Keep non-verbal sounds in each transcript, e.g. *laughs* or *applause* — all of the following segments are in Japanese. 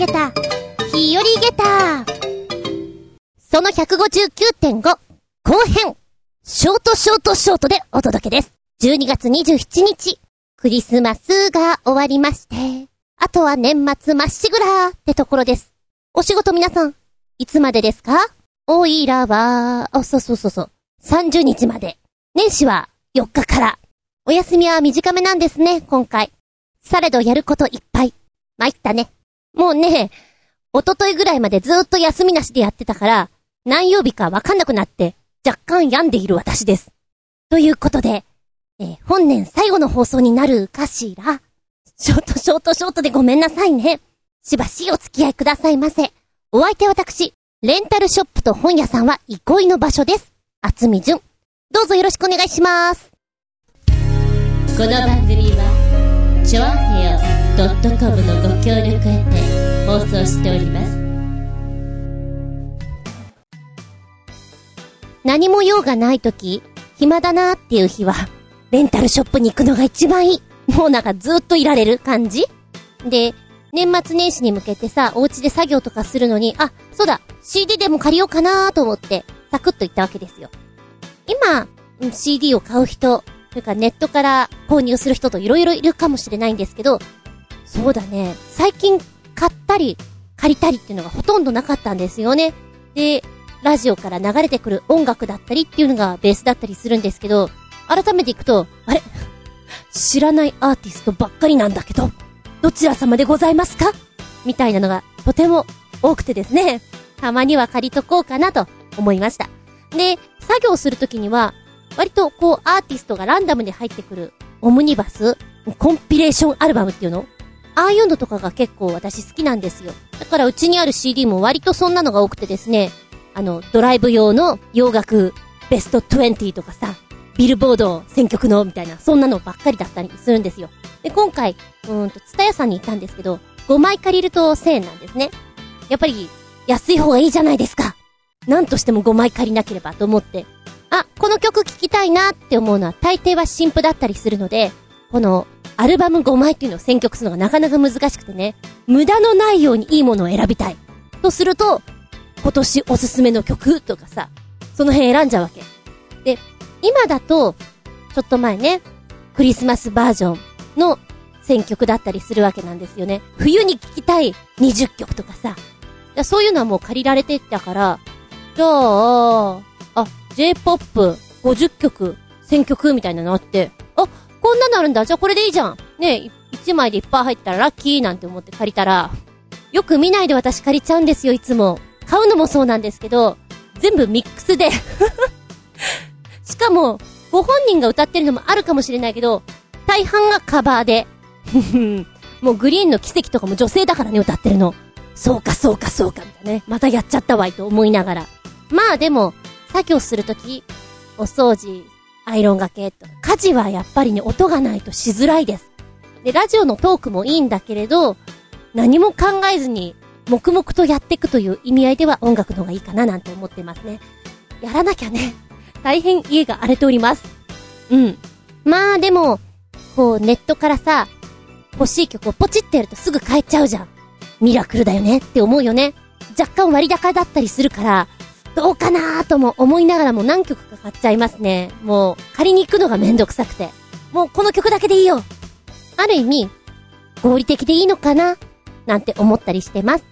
げた、日和げた。その159.5、後編、ショートショートショートでお届けです。12月27日、クリスマスが終わりまして、あとは年末まっしぐらーってところです。お仕事皆さん、いつまでですか？おいらは、あ、そうそうそうそう、30日まで。年始は4日から。お休みは短めなんですね、今回。されどやることいっぱい。参ったね。もうね、おとといぐらいまでずっと休みなしでやってたから、何曜日かわかんなくなって、若干病んでいる私です。ということで、えー、本年最後の放送になるかしら？ショートショートショートでごめんなさいね。しばしお付き合いくださいませ。お相手私、レンタルショップと本屋さんは憩いの場所です。あつみじゅん。どうぞよろしくお願いします。この番組は、ちょあへよ .com のご協力へて放送しております。何も用がないとき、暇だなーっていう日は、レンタルショップに行くのが一番いい。もうなんかずっといられる感じで、年末年始に向けてさ、お家で作業とかするのに、あ、そうだ、CD でも借りようかなーと思って、サクッと言ったわけですよ。今、CD を買う人、それかネットから購入する人と色々いるかもしれないんですけど、そうだね、最近買ったり、借りたりっていうのがほとんどなかったんですよね。で、ラジオから流れてくる音楽だったりっていうのがベースだったりするんですけど、改めていくと、あれ？知らないアーティストばっかりなんだけど、どちら様でございますか？みたいなのがとても多くてですね、たまには借りとこうかなと思いました。で、作業するときには、割とこうアーティストがランダムで入ってくるオムニバスコンピレーションアルバムっていうのああいうのとかが結構私好きなんですよ。だからうちにある CD も割とそんなのが多くてですね、あの、ドライブ用の洋楽ベスト20とかさ、ビルボード選曲のみたいな、そんなのばっかりだったりするんですよ。で、今回、うんと、ツタヤさんに行ったんですけど、5枚借りると1000円なんですね。やっぱり、安い方がいいじゃないですか。なんとしても5枚借りなければと思って。あ、この曲聴きたいなって思うのは大抵は新譜だったりするので、この、アルバム5枚っていうのを選曲するのがなかなか難しくてね、無駄のないようにいいものを選びたい。とすると、今年おすすめの曲とかさ、その辺選んじゃうわけ。で、今だと、ちょっと前ね、クリスマスバージョンの選曲だったりするわけなんですよね。冬に聴きたい20曲とかさ。そういうのはもう借りられてったから、じゃあ、あ、J-POP50 曲、選曲みたいなのあって、あ、こんなのあるんだ。じゃあこれでいいじゃん。ね1枚でいっぱい入ったらラッキーなんて思って借りたら、よく見ないで私借りちゃうんですよ、いつも。買うのもそうなんですけど、全部ミックスで *laughs* しかも、ご本人が歌ってるのもあるかもしれないけど、大半がカバーで。*laughs* もうグリーンの奇跡とかも女性だからね、歌ってるの。そうか、そうか、そうか、みたいなね。またやっちゃったわいと思いながら。まあでも、作業するとき、お掃除、アイロンがけと、家事はやっぱりね、音がないとしづらいです。で、ラジオのトークもいいんだけれど、何も考えずに黙々とやっていくという意味合いでは音楽の方がいいかななんて思ってますね。やらなきゃね。大変家が荒れております。うん。まあでも、こうネットからさ、欲しい曲をポチってやるとすぐ買えちゃうじゃん。ミラクルだよねって思うよね。若干割高だったりするから、どうかなーとも思いながらも何曲か買っちゃいますね。もう、借りに行くのがめんどくさくて。もうこの曲だけでいいよ。ある意味、合理的でいいのかな？なんて思ったりしてます。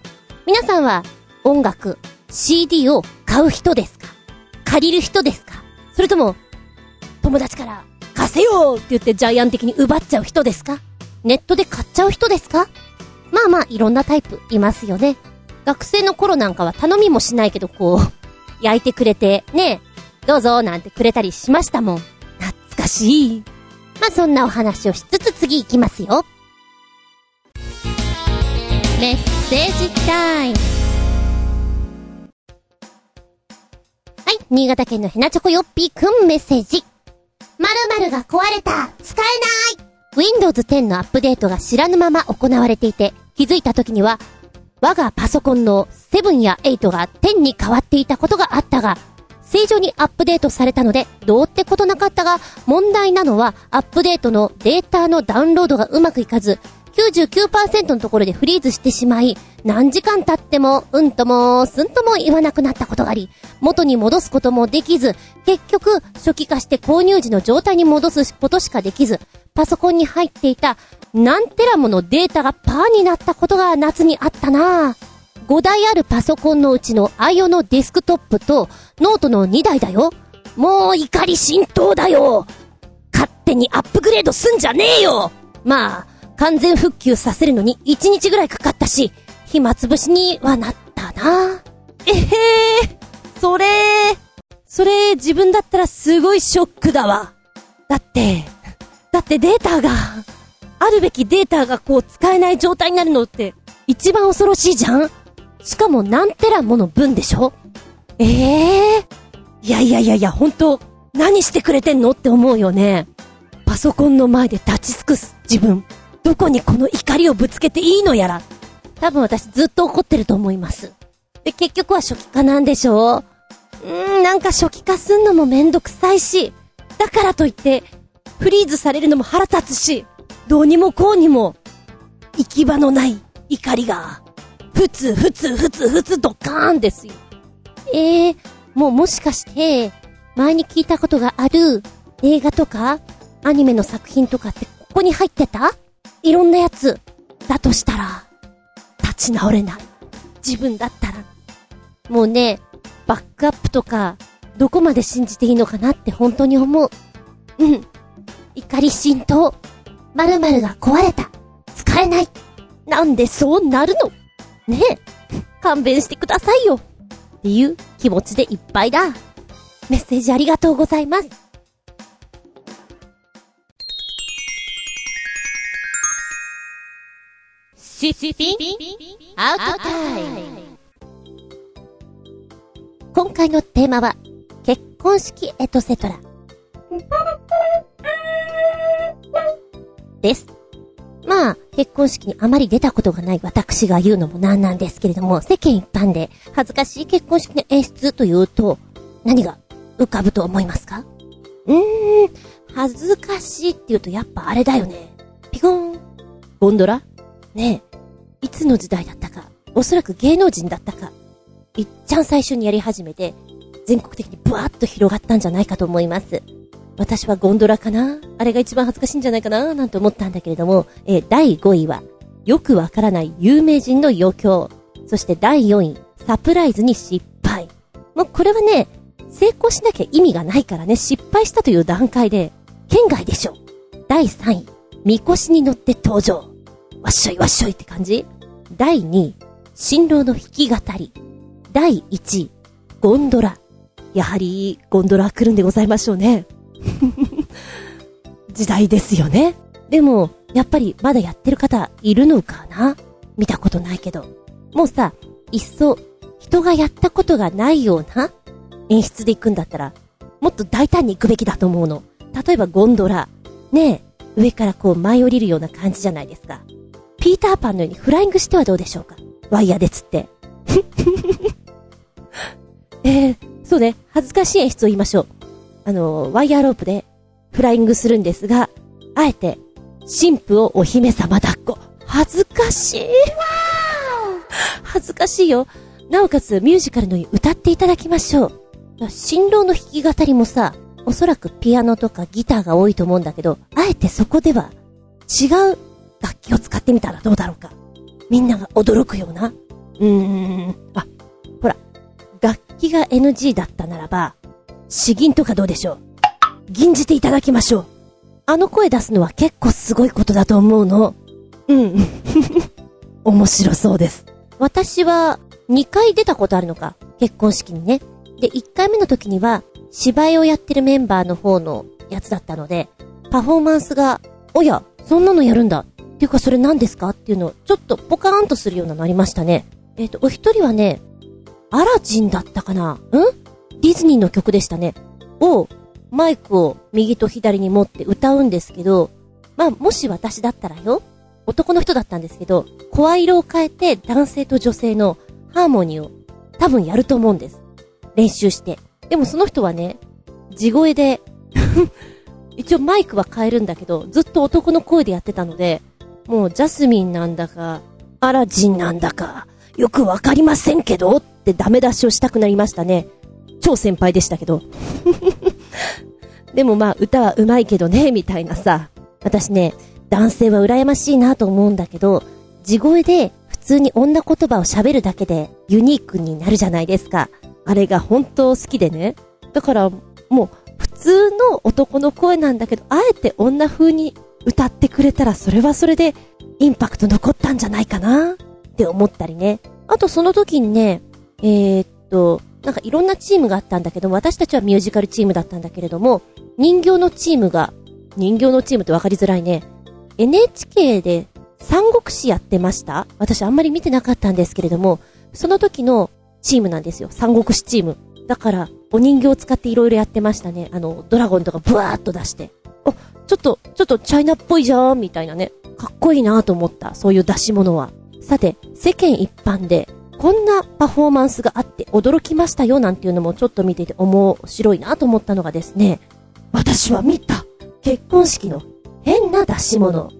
皆さんは音楽、CD を買う人ですか？借りる人ですか？それとも、友達から貸せよって言ってジャイアン的に奪っちゃう人ですか？ネットで買っちゃう人ですか？まあまあいろんなタイプいますよね。学生の頃なんかは頼みもしないけどこう、焼いてくれて、ねどうぞなんてくれたりしましたもん。懐かしい。まあそんなお話をしつつ次行きますよ。メッセージタイム。はい、新潟県のヘナチョコヨッピーくんメッセージ。〇〇が壊れた使えない !Windows 10のアップデートが知らぬまま行われていて、気づいた時には、我がパソコンの7や8が10に変わっていたことがあったが、正常にアップデートされたので、どうってことなかったが、問題なのは、アップデートのデータのダウンロードがうまくいかず、99%のところでフリーズしてしまい、何時間経っても、うんとも、すんとも言わなくなったことがあり、元に戻すこともできず、結局、初期化して購入時の状態に戻すことしかできず、パソコンに入っていた何テラものデータがパーになったことが夏にあったな5台あるパソコンのうちの IO のデスクトップとノートの2台だよ。もう怒り心頭だよ。勝手にアップグレードすんじゃねえよまあ、完全復旧させるのに1日ぐらいかかったし、暇つぶしにはなったな。えへー、それ、それ自分だったらすごいショックだわ。だって、だってデータが、あるべきデータがこう使えない状態になるのって一番恐ろしいじゃん？しかも何テラもの分でしょ？ええー、いやいやいやいや、本当何してくれてんのって思うよね。パソコンの前で立ち尽くす自分。どこにこの怒りをぶつけていいのやら。多分私ずっと怒ってると思います。で、結局は初期化なんでしょう？ーん、なんか初期化すんのもめんどくさいし、だからといって、フリーズされるのも腹立つし、どうにもこうにも、行き場のない怒りが、ふつふつふつふつドカーンですよ。ええー、もうもしかして、前に聞いたことがある映画とか、アニメの作品とかってここに入ってた？いろんなやつ。だとしたら、立ち直れない。自分だったら。もうね、バックアップとか、どこまで信じていいのかなって本当に思う。うん。怒り浸透。〇〇が壊れた。使えない。なんでそうなるの？ねえ。勘弁してくださいよ。っていう気持ちでいっぱいだ。メッセージありがとうございます。シスピンアウトタイム今回のテーマは、結婚式エトセトラ。です。まあ、結婚式にあまり出たことがない私が言うのもなんなんですけれども、世間一般で恥ずかしい結婚式の演出というと、何が浮かぶと思いますか？うーん、恥ずかしいって言うとやっぱあれだよね。ピコーン。ゴンドラ？ねえ、いつの時代だったか、おそらく芸能人だったか、いっちゃん最初にやり始めて、全国的にブワーッと広がったんじゃないかと思います。私はゴンドラかな？あれが一番恥ずかしいんじゃないかな？なんて思ったんだけれども、えー、第5位は、よくわからない有名人の余興。そして第4位、サプライズに失敗。もうこれはね、成功しなきゃ意味がないからね、失敗したという段階で、県外でしょ。第3位、みこしに乗って登場。わっしょいわっしょいって感じ第2位、新郎の弾き語り。第1位、ゴンドラ。やはり、ゴンドラ来るんでございましょうね。*laughs* 時代ですよね。でも、やっぱりまだやってる方いるのかな？見たことないけど。もうさ、いっそ、人がやったことがないような演出で行くんだったら、もっと大胆に行くべきだと思うの。例えばゴンドラ。ねえ、上からこう舞い降りるような感じじゃないですか。ピーターパンのようにフライングしてはどうでしょうか？ワイヤーで釣って。*laughs* えー、そうね、恥ずかしい演出を言いましょう。あの、ワイヤーロープでフライングするんですが、あえて、神父をお姫様抱っこ。恥ずかしい。恥ずかしいよ。なおかつミュージカルのに歌っていただきましょう。新郎の弾き語りもさ、おそらくピアノとかギターが多いと思うんだけど、あえてそこでは違う楽器を使ってみたらどうだろうか。みんなが驚くような。うーん。あ、ほら。楽器が NG だったならば、詩吟とかどうでしょう？吟じていただきましょう。あの声出すのは結構すごいことだと思うの。うん。*laughs* 面白そうです。私は2回出たことあるのか？結婚式にね。で、1回目の時には芝居をやってるメンバーの方のやつだったので、パフォーマンスが、おや、そんなのやるんだっていうかそれ何ですか？っていうのを、ちょっとポカーンとするようなのありましたね。えっ、ー、と、お一人はね、アラジンだったかな？ん？ディズニーの曲でしたね。を、マイクを右と左に持って歌うんですけど、まあ、もし私だったらよ、男の人だったんですけど、声色を変えて男性と女性のハーモニーを多分やると思うんです。練習して。でもその人はね、地声で *laughs* 一応マイクは変えるんだけど、ずっと男の声でやってたので、もうジャスミンなんだか、アラジンなんだか、よくわかりませんけどってダメ出しをしたくなりましたね。超先輩でしたけど。でもまあ歌は上手いけどね、みたいなさ。私ね、男性は羨ましいなと思うんだけど、地声で普通に女言葉を喋るだけでユニークになるじゃないですか。あれが本当好きでね。だからもう普通の男の声なんだけど、あえて女風に歌ってくれたらそれはそれでインパクト残ったんじゃないかなって思ったりね。あとその時にね、えー、っと、なんかいろんなチームがあったんだけど、私たちはミュージカルチームだったんだけれども、人形のチームが、人形のチームってわかりづらいね。NHK で三国志やってました？私あんまり見てなかったんですけれども、その時のチームなんですよ。三国志チーム。だから、お人形を使っていろいろやってましたね。あの、ドラゴンとかブワーっと出して。あ、ちょっと、ちょっとチャイナっぽいじゃん、みたいなね。かっこいいなと思った。そういう出し物は。さて、世間一般で、こんなパフォーマンスがあって驚きましたよなんていうのもちょっと見てて面白いなと思ったのがですね、私は見た結婚式の変な出し物。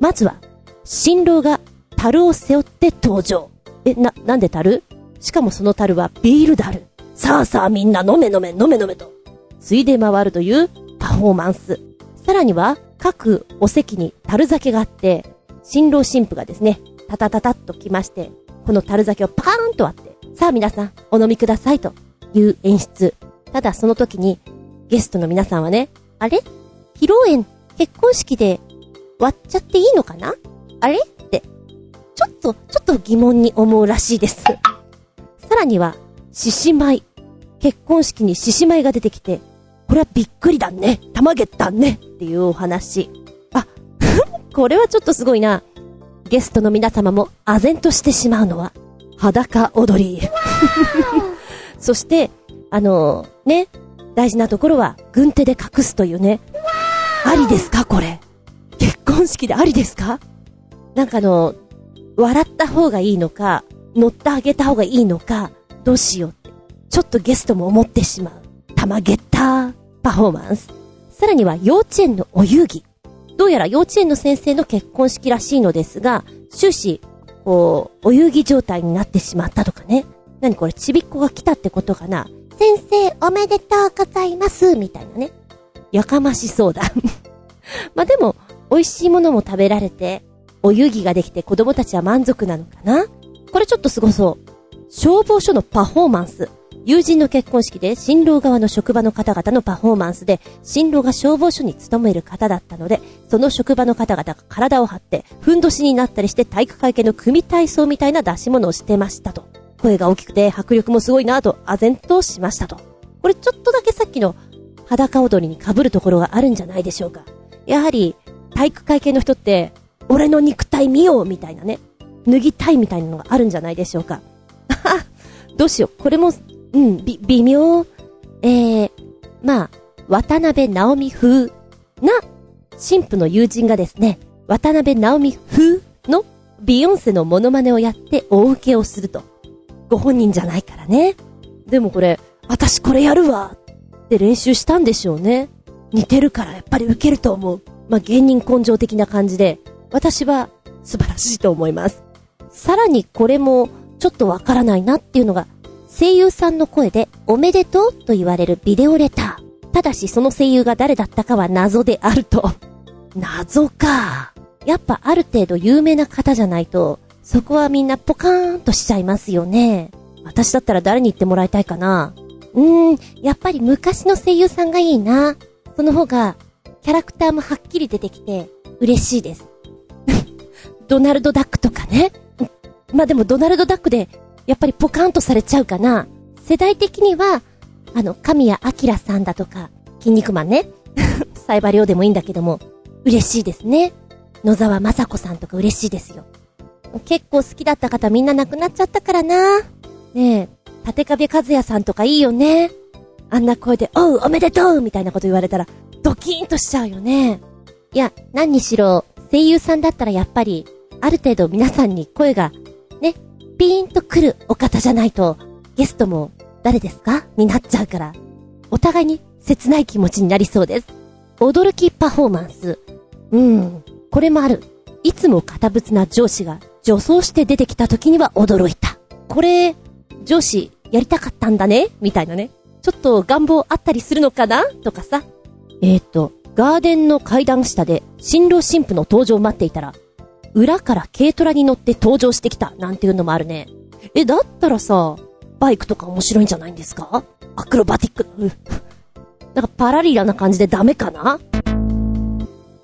まずは、新郎が樽を背負って登場。え、な、なんで樽？しかもその樽はビール樽。さあさあみんな飲め飲め飲め飲めと。ついで回るというパフォーマンス。さらには、各お席に樽酒があって、新郎新婦がですね、タタタタッと来まして、この樽酒をパーンと割って、さあ皆さん、お飲みくださいという演出。ただその時に、ゲストの皆さんはね、あれ？披露宴、結婚式で割っちゃっていいのかな？あれ？って、ちょっと、ちょっと疑問に思うらしいです。さらには、獅子舞。結婚式に獅子舞が出てきて、これはびっくりだね。たまげったね。っていうお話。あ、*laughs* これはちょっとすごいな。ゲストの皆様も唖然としてしまうのは、裸踊り。そして、あのー、ね、大事なところは、軍手で隠すというね。ありですかこれ。結婚式でありですか？なんかあの、笑った方がいいのか、乗ってあげた方がいいのか、どうしようって、ちょっとゲストも思ってしまう。たまげったパフォーマンス。さらには幼稚園のお遊戯。どうやら幼稚園の先生の結婚式らしいのですが、終始、こう、お遊戯状態になってしまったとかね。何これ、ちびっこが来たってことかな。先生、おめでとうございます、みたいなね。やかましそうだ。*laughs* まあ、でも、美味しいものも食べられて、お遊戯ができて子供たちは満足なのかなこれちょっとすごそう。消防署のパフォーマンス。友人の結婚式で新郎側の職場の方々のパフォーマンスで、新郎が消防署に勤める方だったので、その職場の方々が体を張って、ふんどしになったりして体育会系の組体操みたいな出し物をしてましたと。声が大きくて迫力もすごいなぁと、唖然としましたと。これちょっとだけさっきの裸踊りに被るところがあるんじゃないでしょうか。やはり、体育会系の人って、俺の肉体見ようみたいなね、脱ぎたいみたいなのがあるんじゃないでしょうか。*laughs* どうしよう。これも、うん、び、微妙。えー、まあ、渡辺直美風な、神父の友人がですね、渡辺直美風のビヨンセのモノマネをやって大受けをすると。ご本人じゃないからね。でもこれ、私これやるわって練習したんでしょうね。似てるからやっぱり受けると思う。まあ、芸人根性的な感じで、私は素晴らしいと思います。さらにこれもちょっとわからないなっていうのが、声優さんの声でおめでとうと言われるビデオレター。ただしその声優が誰だったかは謎であると。謎か。やっぱある程度有名な方じゃないと、そこはみんなポカーンとしちゃいますよね。私だったら誰に言ってもらいたいかな。うーん、やっぱり昔の声優さんがいいな。その方がキャラクターもはっきり出てきて、嬉しいです。*laughs* ドナルドダックとかね。ま、でもドナルドダックで、やっぱりポカンとされちゃうかな。世代的には、あの、神谷明さんだとか、筋肉マンね。*laughs* サイバリオでもいいんだけども、嬉しいですね。野沢雅子さんとか嬉しいですよ。結構好きだった方みんな亡くなっちゃったからな。ねえ、立壁和也さんとかいいよね。あんな声で、おう、おめでとうみたいなこと言われたら、ドキーンとしちゃうよね。いや、何にしろ、声優さんだったらやっぱり、ある程度皆さんに声が、ピーンと来るお方じゃないと、ゲストも、誰ですか？になっちゃうから、お互いに切ない気持ちになりそうです。驚きパフォーマンス。うん、これもある。いつも堅物な上司が女装して出てきた時には驚いた。これ、上司やりたかったんだね？みたいなね。ちょっと願望あったりするのかな？とかさ。えーと、ガーデンの階段下で新郎新婦の登場を待っていたら、裏から軽トラに乗って登場してきたなんていうのもあるね。え、だったらさ、バイクとか面白いんじゃないんですか？アクロバティック。*laughs* なんかパラリラな感じでダメかな？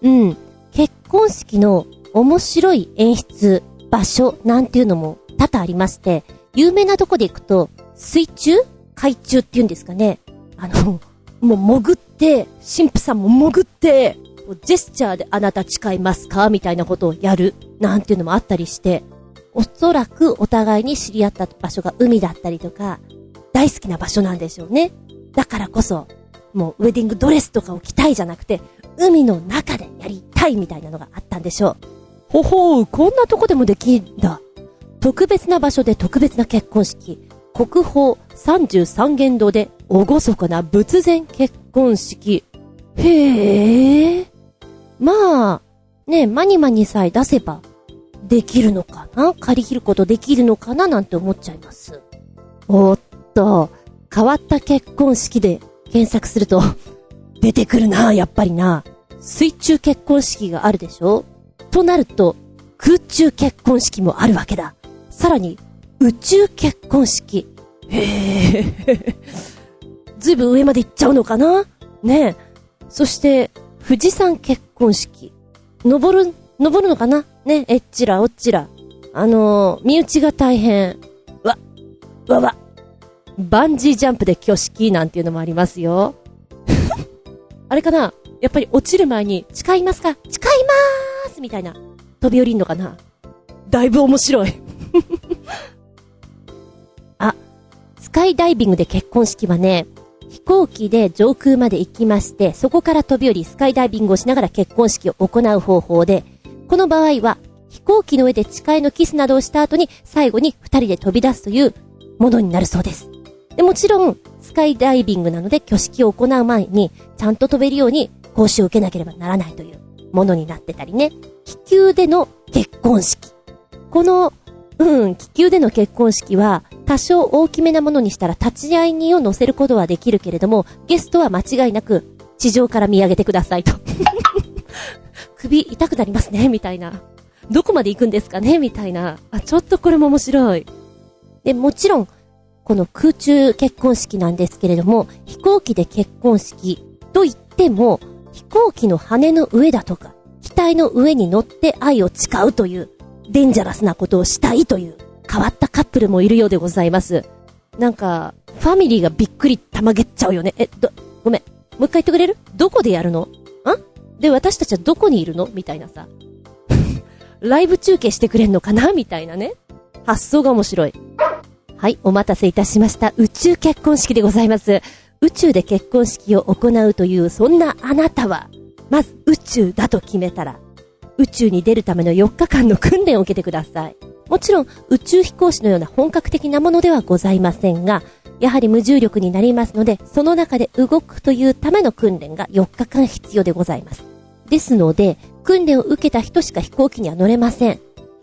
うん。結婚式の面白い演出、場所なんていうのも多々ありまして、有名なとこで行くと、水中海中っていうんですかね。あの、もう潜って、神父さんも潜って、ジェスチャーであなた誓いますか？みたいなことをやる。なんていうのもあったりして、おそらくお互いに知り合った場所が海だったりとか、大好きな場所なんでしょうね。だからこそ、もうウェディングドレスとかを着たいじゃなくて、海の中でやりたいみたいなのがあったんでしょう。ほほう、こんなとこでもできんだ。特別な場所で特別な結婚式。国宝33元堂で厳かな仏前結婚式。へえ。まあ、ねマニマニさえ出せば、できるのかな？借り切ることできるのかななんて思っちゃいます。おっと、変わった結婚式で検索すると、*laughs* 出てくるな、やっぱりな。水中結婚式があるでしょ？となると、空中結婚式もあるわけだ。さらに、宇宙結婚式。へえ。*laughs* ずいぶん上まで行っちゃうのかな？ねえ。そして、富士山結婚式。登る、登るのかな？ねえっちらおっちら。あのー、身内が大変。わ、わわ。バンジージャンプで挙式なんていうのもありますよ。*laughs* あれかな？やっぱり落ちる前に、誓いますか？誓いまーすみたいな。飛び降りんのかな？だいぶ面白い。*laughs* あ、スカイダイビングで結婚式はね、飛行機で上空まで行きまして、そこから飛び降りスカイダイビングをしながら結婚式を行う方法で、この場合は、飛行機の上で誓いのキスなどをした後に、最後に二人で飛び出すというものになるそうです。でもちろん、スカイダイビングなので挙式を行う前に、ちゃんと飛べるように講習を受けなければならないというものになってたりね。気球での結婚式。この、うん、気球での結婚式は、多少大きめなものにしたら立ち会い人を乗せることはできるけれども、ゲストは間違いなく地上から見上げてくださいと。*laughs* 首痛くなりますね、みたいな。どこまで行くんですかねみたいな。あ、ちょっとこれも面白い。で、もちろん、この空中結婚式なんですけれども、飛行機で結婚式と言っても、飛行機の羽の上だとか、機体の上に乗って愛を誓うという、デンジャラスなことをしたいという、変わったカップルもいるようでございます。なんか、ファミリーがびっくりたまげっちゃうよね。え、ど、ごめん。もう一回言ってくれる？どこでやるの？んで、私たちはどこにいるの？みたいなさ。*laughs* ライブ中継してくれんのかな？みたいなね。発想が面白い。はい、お待たせいたしました。宇宙結婚式でございます。宇宙で結婚式を行うという、そんなあなたは、まず宇宙だと決めたら、宇宙に出るための4日間の訓練を受けてください。もちろん、宇宙飛行士のような本格的なものではございませんが、やはり無重力になりますので、その中で動くというための訓練が4日間必要でございます。ですので、訓練を受けた人しか飛行機には乗れません。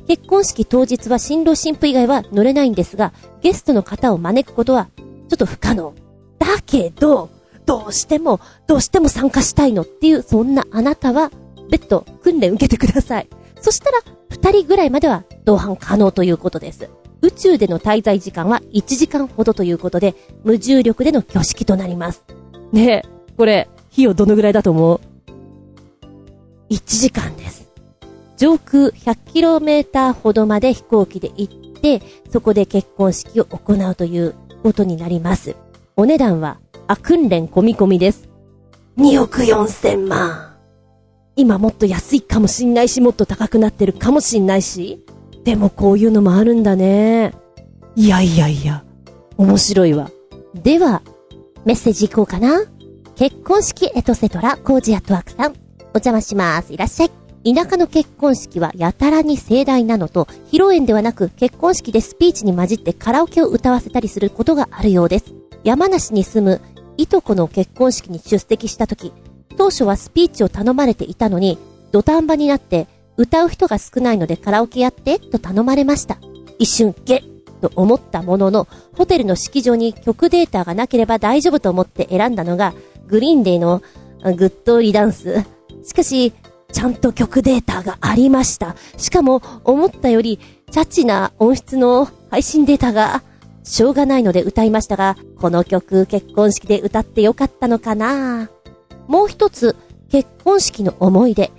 結婚式当日は新郎新婦以外は乗れないんですが、ゲストの方を招くことは、ちょっと不可能。だけど、どうしても、どうしても参加したいのっていう、そんなあなたは、別途訓練受けてください。そしたら、二人ぐらいまでは同伴可能ということです。宇宙での滞在時間は1時間ほどということで、無重力での挙式となります。ねえ、これ、費用どのぐらいだと思う ?1 時間です。上空 100km ほどまで飛行機で行って、そこで結婚式を行うということになります。お値段は、あ、訓練込み込みです。2億4千万。今もっと安いかもしんないし、もっと高くなってるかもしんないし。でもこういうのもあるんだね。いやいやいや、面白いわ。では、メッセージいこうかな。結婚式エトセトラ、コージアットワークさん。お邪魔します。いらっしゃい。田舎の結婚式はやたらに盛大なのと、披露宴ではなく結婚式でスピーチに混じってカラオケを歌わせたりすることがあるようです。山梨に住むいとこの結婚式に出席した時、当初はスピーチを頼まれていたのに、土壇場になって歌う人が少ないのでカラオケやってと頼まれました。一瞬、ゲッと思ったものの、ホテルの式場に曲データがなければ大丈夫と思って選んだのが、グリーンデーのグッドリダンス。しかし、ちゃんと曲データがありました。しかも、思ったより、チャチな音質の配信データが、しょうがないので歌いましたが、この曲結婚式で歌ってよかったのかなもう一つ、結婚式の思い出。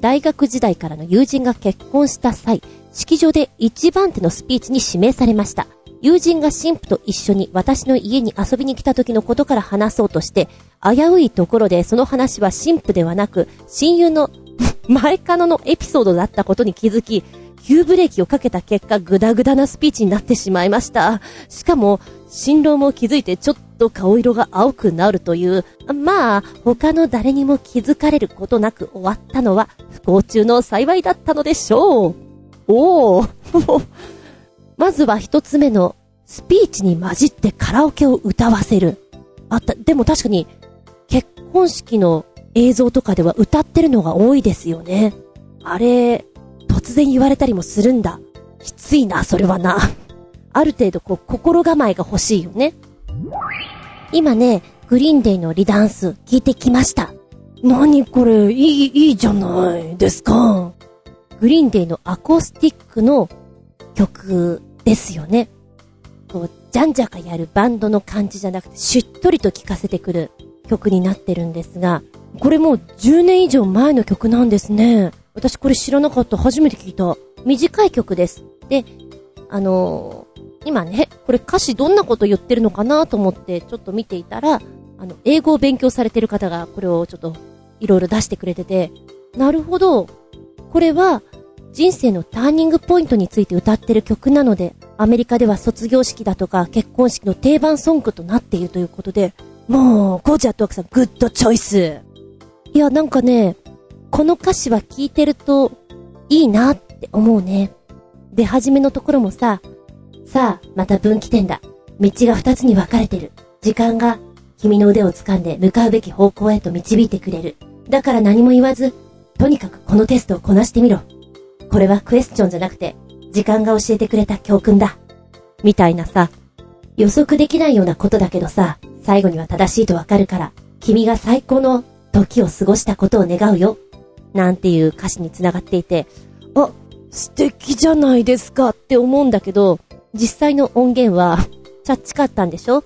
大学時代からの友人が結婚した際、式場で一番手のスピーチに指名されました。友人が神父と一緒に私の家に遊びに来た時のことから話そうとして、危ういところでその話は神父ではなく、親友の *laughs* 前カノのエピソードだったことに気づき、急ブレーキをかけた結果、グダグダなスピーチになってしまいました。しかも、新郎も気づいてちょっと顔色が青くなるという、まあ、他の誰にも気づかれることなく終わったのは、不幸中の幸いだったのでしょう。おー。*laughs* まずは一つ目の、スピーチに混じってカラオケを歌わせる。あった、でも確かに、結婚式の映像とかでは歌ってるのが多いですよね。あれ、突然言われたりもするんだ。きついな、それはな。ある程度こう、心構えが欲しいよね。今ね、グリーンデイのリダンス聞いてきました。何これ、いい、いいじゃないですか。グリーンデイのアコースティックの曲ですよね。こう、じゃんじゃかやるバンドの感じじゃなくて、しっとりと聴かせてくる曲になってるんですが、これもう10年以上前の曲なんですね。私これ知らなかった。初めて聞いた。短い曲です。で、あのー、今ね、これ歌詞どんなこと言ってるのかなと思ってちょっと見ていたら、あの、英語を勉強されてる方がこれをちょっといろいろ出してくれてて、なるほど。これは人生のターニングポイントについて歌ってる曲なので、アメリカでは卒業式だとか結婚式の定番ソングとなっているということで、もう、ゴージャットワークさん、グッドチョイス。いや、なんかね、この歌詞は聞いてると、いいなって思うね。で、初めのところもさ、さあ、また分岐点だ。道が二つに分かれてる。時間が、君の腕を掴んで向かうべき方向へと導いてくれる。だから何も言わず、とにかくこのテストをこなしてみろ。これはクエスチョンじゃなくて、時間が教えてくれた教訓だ。みたいなさ、予測できないようなことだけどさ、最後には正しいとわかるから、君が最高の時を過ごしたことを願うよ。なんていう歌詞に繋がっていて、あ、素敵じゃないですかって思うんだけど、実際の音源は、チャッチかったんでしょ？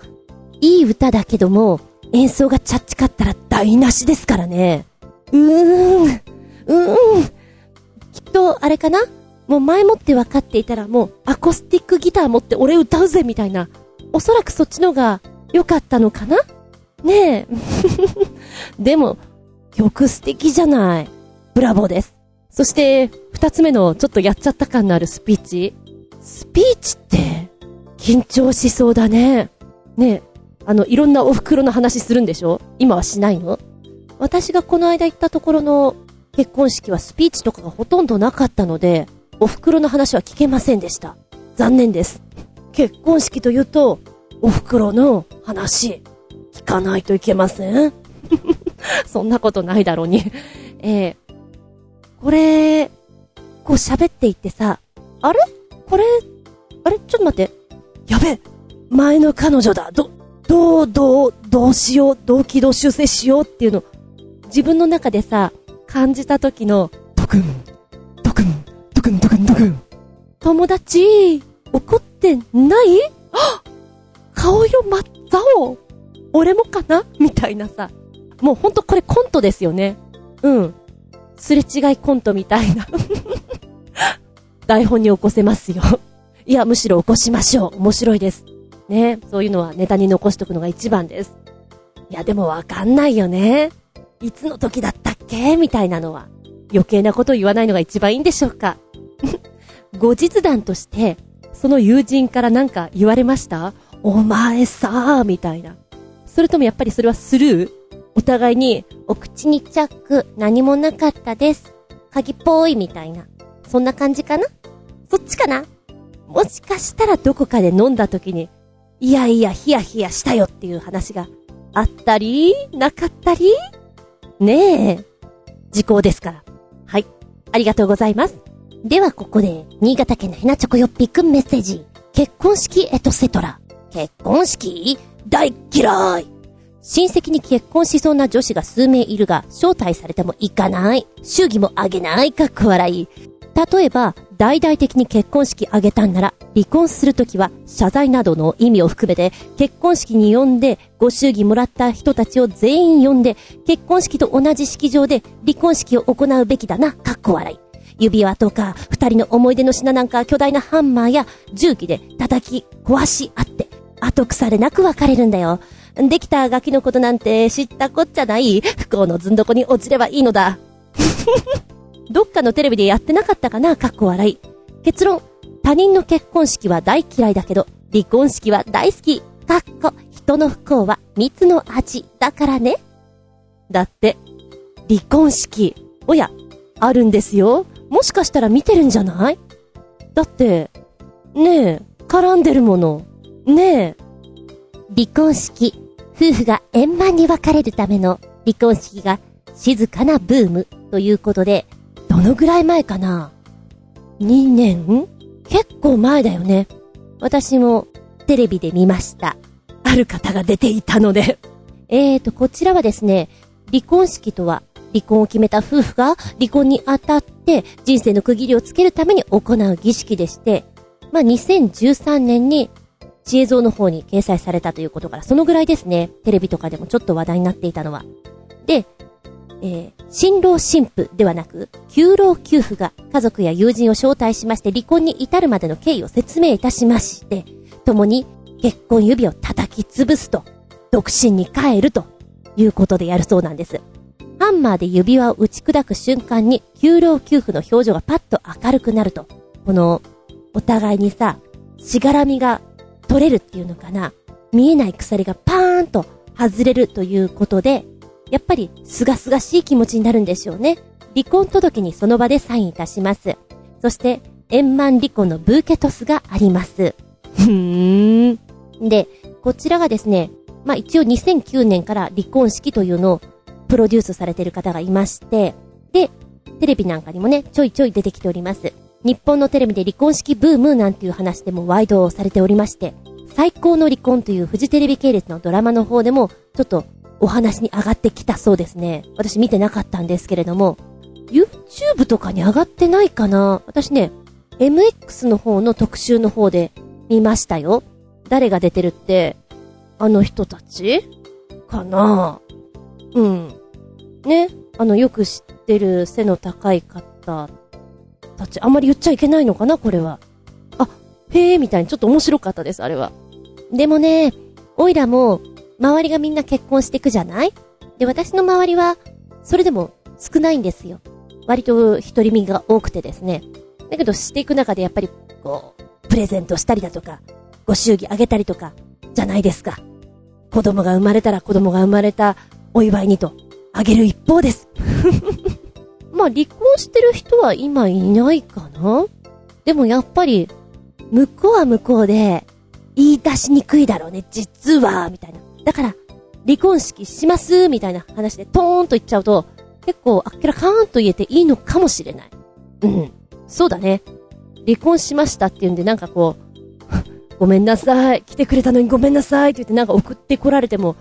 いい歌だけども、演奏がチャッチかったら台無しですからね。うーん、うーん、きっと、あれかな？もう前もって分かっていたらもうアコースティックギター持って俺歌うぜみたいな。おそらくそっちのが良かったのかな？ねえ。*laughs* でも、曲素敵じゃない。ブラボーです。そして、二つ目のちょっとやっちゃった感のあるスピーチ。スピーチって、緊張しそうだね。ねえ、あの、いろんなお袋の話するんでしょ？今はしないの？私がこの間行ったところの結婚式はスピーチとかがほとんどなかったので、お袋の話は聞けませんでした。残念です。結婚式というと、お袋の話、聞かないといけません？*laughs* そんなことないだろうにえー、これ、こう喋っていってさ、あれ？これ、あれ？ちょっと待って。やべえ前の彼女だど、どう、どう、どうしよう、動機動修正しようっていうの、自分の中でさ、感じた時の、ドクン、ドクン、ドクン、ドクン、ドクン。友達、怒ってない？あ顔色真っ青俺もかな？みたいなさ。もうほんとこれコントですよね。うん。すれ違いコントみたいな。*laughs* 台本に起こせますよ。*laughs* いや、むしろ起こしましょう。面白いです。ね。そういうのはネタに残しとくのが一番です。いや、でもわかんないよね。いつの時だったっけ？みたいなのは。余計なことを言わないのが一番いいんでしょうか。*laughs* 後日談として、その友人からなんか言われました？お前さー、みたいな。それともやっぱりそれはスルー？お互いに、お口にチャック、何もなかったです。鍵っぽいみたいな。そんな感じかな？そっちかな？もしかしたらどこかで飲んだ時に、いやいや、ヒヤヒヤしたよっていう話があったり、なかったり？ねえ。時効ですから。はい。ありがとうございます。ではここで、新潟県のひなチョコよっぴくんメッセージ。結婚式エトセトラ。結婚式？大嫌い親戚に結婚しそうな女子が数名いるが、招待されても行かない。祝儀もあげない。かっこ笑い。例えば、大々的に結婚式あげたんなら、離婚するときは謝罪などの意味を含めて、結婚式に呼んで、ご祝儀もらった人たちを全員呼んで、結婚式と同じ式場で離婚式を行うべきだな。かっこ笑い。指輪とか、二人の思い出の品なんか巨大なハンマーや重機で叩き壊し合って、後腐れなく別れるんだよ。できたガキのことなんて知ったこっちゃない。不幸のずんどこに落ちればいいのだ。どっかのテレビでやってなかったかな？かっこ笑い。結論、他人の結婚式は大嫌いだけど、離婚式は大好き。かっこ、人の不幸は蜜の味だからね。だって、離婚式。おや、あるんですよ。もしかしたら見てるんじゃない？だって、ねえ、絡んでるもの。ねえ。離婚式。夫婦が円満に別れるための離婚式が静かなブームということで、どのぐらい前かな ?2 年？結構前だよね。私もテレビで見ました。ある方が出ていたので。*laughs* えーと、こちらはですね、離婚式とは離婚を決めた夫婦が離婚にあたって人生の区切りをつけるために行う儀式でして、まあ、2013年に知恵像の方に掲載されたということから、そのぐらいですね。テレビとかでもちょっと話題になっていたのは。で、えー、新郎新婦ではなく、旧老給付が家族や友人を招待しまして離婚に至るまでの経緯を説明いたしまして、共に結婚指を叩き潰すと、独身に帰るということでやるそうなんです。ハンマーで指輪を打ち砕く瞬間に、旧老給付の表情がパッと明るくなると、この、お互いにさ、しがらみが取れるっていうのかな。見えない鎖がパーンと外れるということで、やっぱり、すがすがしい気持ちになるんでしょうね。離婚届にその場でサインいたします。そして、円満離婚のブーケトスがあります。ふーん。で、こちらがですね、まあ、一応2009年から離婚式というのをプロデュースされている方がいまして、で、テレビなんかにもね、ちょいちょい出てきております。日本のテレビで離婚式ブームなんていう話でもワイドをされておりまして、最高の離婚というフジテレビ系列のドラマの方でも、ちょっとお話に上がってきたそうですね。私見てなかったんですけれども、YouTube とかに上がってないかな？私ね、MX の方の特集の方で見ましたよ。誰が出てるって、あの人たちかな？うん。ね。あの、よく知ってる背の高い方たち。あんまり言っちゃいけないのかな？これは。あ、へえ、みたいにちょっと面白かったです、あれは。でもね、おいらも、周りがみんな結婚していくじゃない？で、私の周りは、それでも少ないんですよ。割と一人身が多くてですね。だけどしていく中でやっぱり、こう、プレゼントしたりだとか、ご祝儀あげたりとか、じゃないですか。子供が生まれたら子供が生まれたお祝いにと、あげる一方です。*laughs* まあ、離婚してる人は今いないかなでもやっぱり、向こうは向こうで、言い出しにくいだろうね、実は、みたいな。だから、離婚式します、みたいな話でトーンと言っちゃうと、結構あっけらかーんと言えていいのかもしれない。うん。そうだね。離婚しましたっていうんでなんかこう、*laughs* ごめんなさい。来てくれたのにごめんなさいって言ってなんか送ってこられても、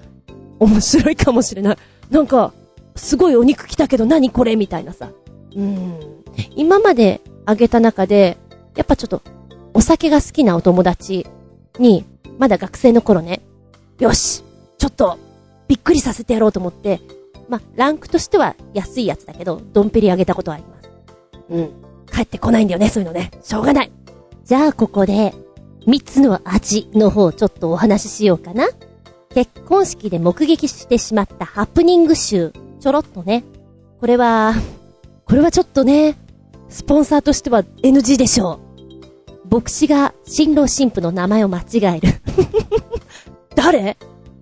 面白いかもしれない。なんか、すごいお肉来たけど何これみたいなさ。うん。今まであげた中で、やっぱちょっと、お酒が好きなお友達に、まだ学生の頃ね、よしちょっと、びっくりさせてやろうと思って、まランクとしては安いやつだけど、ドンペリあげたことはあります。うん。帰ってこないんだよね、そういうのね。しょうがない。じゃあ、ここで、三つの味の方、ちょっとお話ししようかな。結婚式で目撃してしまったハプニング集、ちょろっとね。これは、これはちょっとね、スポンサーとしては NG でしょう。牧師が新郎新婦の名前を間違える。*laughs* 誰？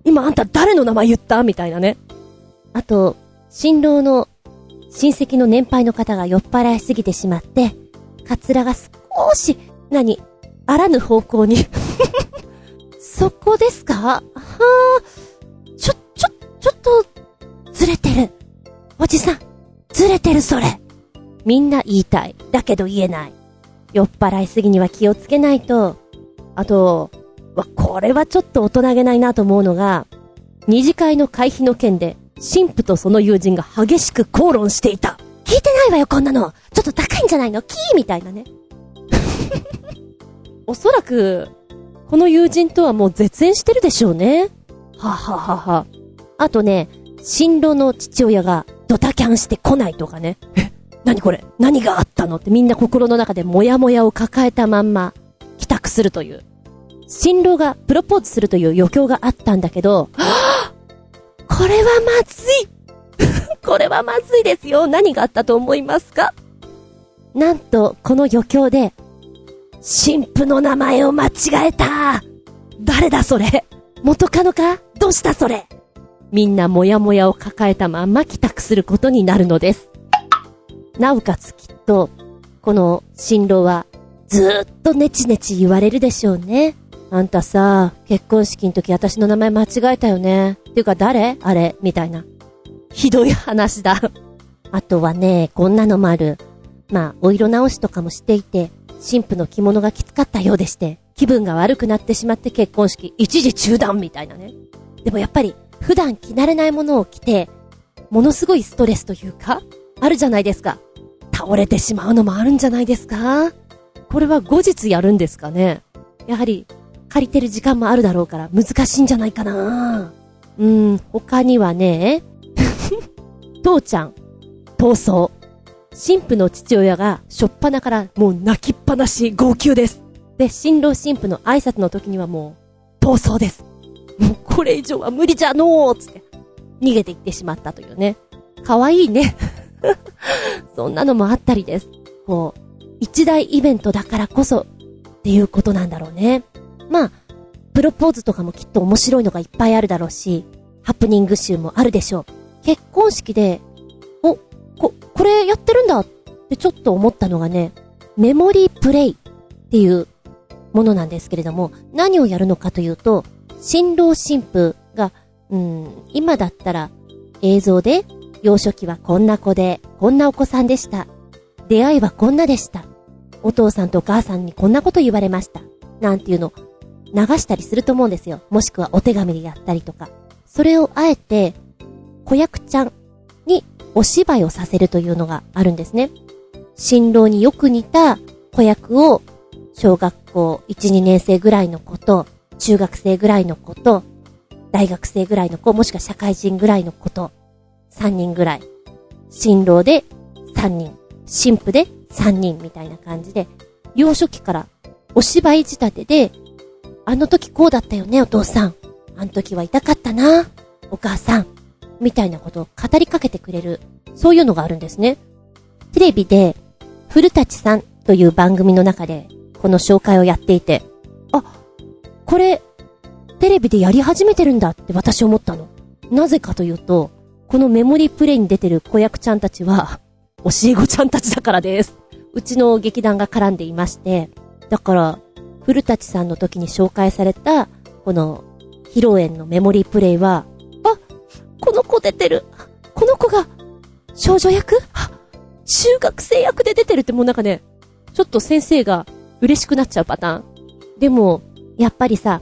今あんた誰の名前言った？みたいなね。あと、新郎の親戚の年配の方が酔っ払いすぎてしまって、カツラが少し、何、あらぬ方向に *laughs* そこですか？はぁ、ちょ、ちょ、ちょっと、ずれてる。おじさん、ずれてるそれ。みんな言いたい。だけど言えない。酔っ払いすぎには気をつけないと。あと、わ、これはちょっと大人げないなと思うのが、二次会の会費の件で、神父とその友人が激しく口論していた。聞いてないわよ、こんなの。ちょっと高いんじゃないの？キーみたいなね。*laughs* おそらく、この友人とはもう絶縁してるでしょうね。はははは。あとね、新郎の父親がドタキャンしてこないとかね。え、何これ？何があったの？ってみんな心の中でモヤモヤを抱えたまんま帰宅するという。新郎がプロポーズするという余興があったんだけど、は *gasps* ぁこれはまずい *laughs* これはまずいですよ。何があったと思いますか？なんと、この余興で、神父の名前を間違えた誰だそれ？元カノか？どうしたそれ？みんなもやもやを抱えたまま帰宅することになるのです。なおかつきっと、この新郎はずーっとネチネチ言われるでしょうね。あんたさ、結婚式の時私の名前間違えたよね。っていうか誰？あれ？みたいな。ひどい話だ。あとはね、こんなのもある。まあ、お色直しとかもしていて、神父の着物がきつかったようでして、気分が悪くなってしまって結婚式一時中断みたいなね。でもやっぱり、普段着慣れないものを着て、ものすごいストレスというか、あるじゃないですか。倒れてしまうのもあるんじゃないですかこれは後日やるんですかねやはり、借りてる時間もあるだろうから難しいんじゃないかなうん、他にはね、*laughs* 父ちゃん、逃走。神父の父親が、しょっぱなからもう泣きっぱなし、号泣です。で、新郎神父の挨拶の時にはもう、逃走です。もうこれ以上は無理じゃのーつって、逃げていってしまったというね。かわいいね。*laughs* そんなのもあったりです。こう、一大イベントだからこそ、っていうことなんだろうね。まあ、プロポーズとかもきっと面白いのがいっぱいあるだろうし、ハプニング集もあるでしょう。結婚式で、お、こ、これやってるんだってちょっと思ったのがね、メモリープレイっていうものなんですけれども、何をやるのかというと、新郎新婦が、うん、今だったら映像で、幼少期はこんな子で、こんなお子さんでした。出会いはこんなでした。お父さんとお母さんにこんなこと言われました。なんていうの、流したりすると思うんですよ。もしくはお手紙でやったりとか。それをあえて、子役ちゃんにお芝居をさせるというのがあるんですね。新郎によく似た子役を小学校1、2年生ぐらいの子と、中学生ぐらいの子と、大学生ぐらいの子、もしくは社会人ぐらいの子と、3人ぐらい。新郎で3人、新婦で3人みたいな感じで、幼少期からお芝居仕立てで、あの時こうだったよね、お父さん。あの時は痛かったな、お母さん。みたいなことを語りかけてくれる、そういうのがあるんですね。テレビで、古舘さんという番組の中で、この紹介をやっていて、あ、これ、テレビでやり始めてるんだって私思ったの。なぜかというと、このメモリープレイに出てる子役ちゃんたちは、教え子ちゃんたちだからです。うちの劇団が絡んでいまして、だから、古舘さんの時に紹介された、この、披露宴のメモリープレイは、あこの子出てる。この子が、少女役？中学生役で出てるってもうなんかね、ちょっと先生が嬉しくなっちゃうパターン。でも、やっぱりさ、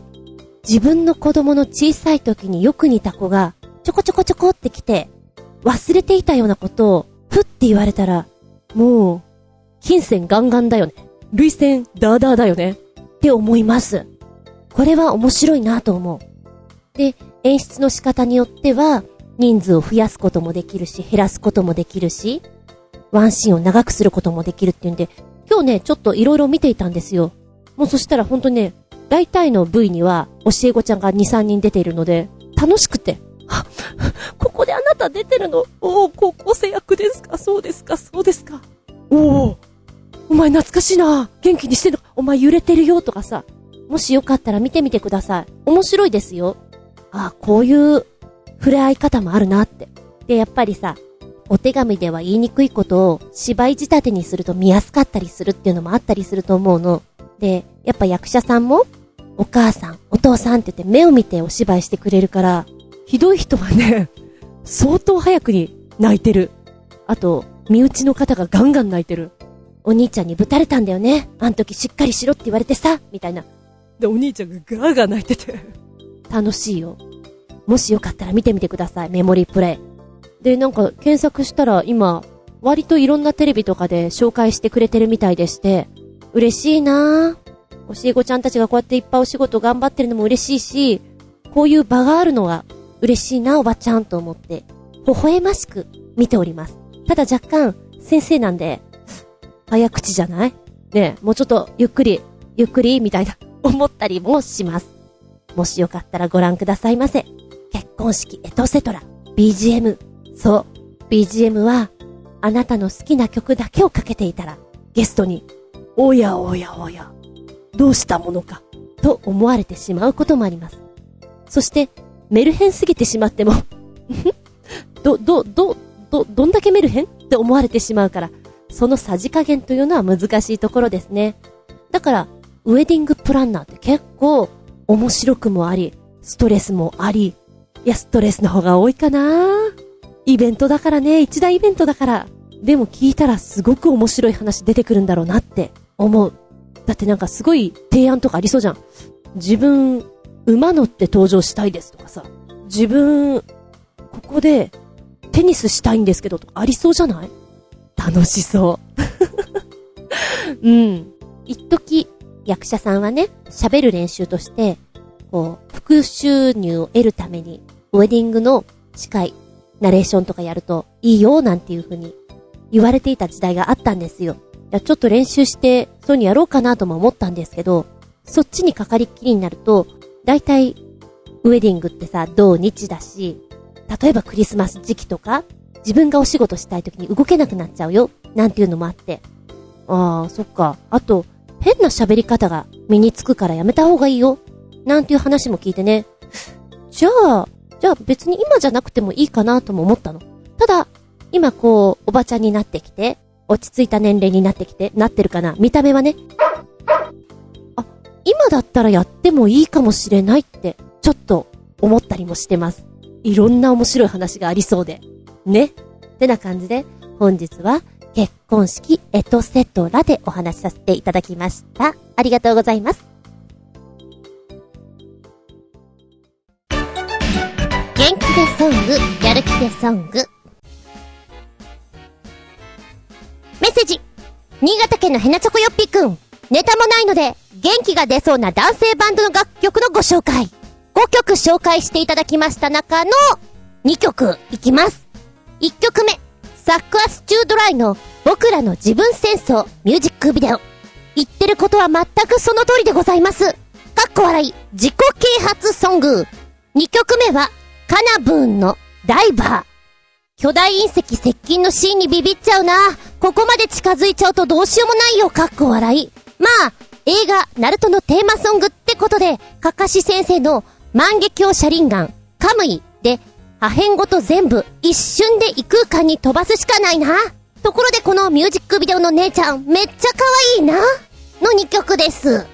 自分の子供の小さい時によく似た子が、ちょこちょこちょこって来て、忘れていたようなことを、ふって言われたら、もう、金銭ガンガンだよね。類線ダーダーだよね。って思います。これは面白いなと思う。で、演出の仕方によっては、人数を増やすこともできるし、減らすこともできるし、ワンシーンを長くすることもできるっていうんで、今日ね、ちょっと色々見ていたんですよ。もうそしたらほんとね、大体の部位には、教え子ちゃんが2、3人出ているので、楽しくて、ここであなた出てるの？おお、高校生役ですか？そうですか？そうですか？おお、お前懐かしいな元気にしてるお前揺れてるよとかさ、もしよかったら見てみてください。面白いですよ。あ、こういう触れ合い方もあるなって。で、やっぱりさ、お手紙では言いにくいことを芝居仕立てにすると見やすかったりするっていうのもあったりすると思うの。で、やっぱ役者さんも、お母さん、お父さんって言って目を見てお芝居してくれるから、ひどい人はね、相当早くに泣いてる。あと、身内の方がガンガン泣いてる。お兄ちゃんにぶたれたんだよね。あん時しっかりしろって言われてさ、みたいな。で、お兄ちゃんがガーガー泣いてて。楽しいよ。もしよかったら見てみてください、メモリープレイ。で、なんか検索したら今、割といろんなテレビとかで紹介してくれてるみたいでして、嬉しいなぁ。教え子ちゃんたちがこうやっていっぱいお仕事頑張ってるのも嬉しいし、こういう場があるのが嬉しいな、おばちゃんと思って、微笑ましく見ております。ただ若干、先生なんで、早口じゃない？ねえ、もうちょっとゆっくり、ゆっくり、みたいな、*laughs* 思ったりもします。もしよかったらご覧くださいませ。結婚式エトセトラ、BGM。そう、BGM は、あなたの好きな曲だけをかけていたら、ゲストに、おやおやおや、どうしたものか、と思われてしまうこともあります。そして、メルヘンすぎてしまっても *laughs* ど、ど、ど、ど、どんだけメルヘンって思われてしまうから、そのさじ加減というのは難しいところですね。だから、ウェディングプランナーって結構面白くもあり、ストレスもあり、いや、ストレスの方が多いかなイベントだからね、一大イベントだから。でも聞いたらすごく面白い話出てくるんだろうなって思う。だってなんかすごい提案とかありそうじゃん。自分、馬乗って登場したいですとかさ。自分、ここでテニスしたいんですけどとかありそうじゃない？楽しそう。うん。一時、役者さんはね、喋る練習として、こう、副収入を得るために、ウェディングの司会、ナレーションとかやるといいよ、なんていう風に言われていた時代があったんですよ。や、ちょっと練習して、そういうにやろうかなとも思ったんですけど、そっちにかかりっきりになると、だいたい、ウェディングってさ、土日だし、例えばクリスマス時期とか、自分がお仕事したい時に動けなくなっちゃうよ、なんていうのもあって。ああ、そっか。あと、変な喋り方が身につくからやめた方がいいよ、なんていう話も聞いてね。じゃあ、じゃあ別に今じゃなくてもいいかなとも思ったの。ただ、今こう、おばちゃんになってきて、落ち着いた年齢になってきて、なってるかな見た目はね。あ、今だったらやってもいいかもしれないって、ちょっと思ったりもしてます。いろんな面白い話がありそうで。ね。ってな感じで、本日は結婚式エトセトラでお話しさせていただきました。ありがとうございます。元気でソング、やる気でソング。メッセージ新潟県のヘナチョコヨッピーくん。ネタもないので、元気が出そうな男性バンドの楽曲のご紹介。5曲紹介していただきました中の2曲いきます。1曲目、サックアスチュードライの僕らの自分戦争ミュージックビデオ。言ってることは全くその通りでございます。かっこ笑い、自己啓発ソング。2曲目は、カナブーンのダイバー。巨大隕石接近のシーンにビビっちゃうな。ここまで近づいちゃうとどうしようもないよ、かっこ笑い。まあ、映画、ナルトのテーマソングってことで、かかし先生の万華鏡車輪眼、カムイで、破片ごと全部一瞬で異空間に飛ばすしかないな。ところでこのミュージックビデオの姉ちゃん、めっちゃ可愛いな。の2曲です。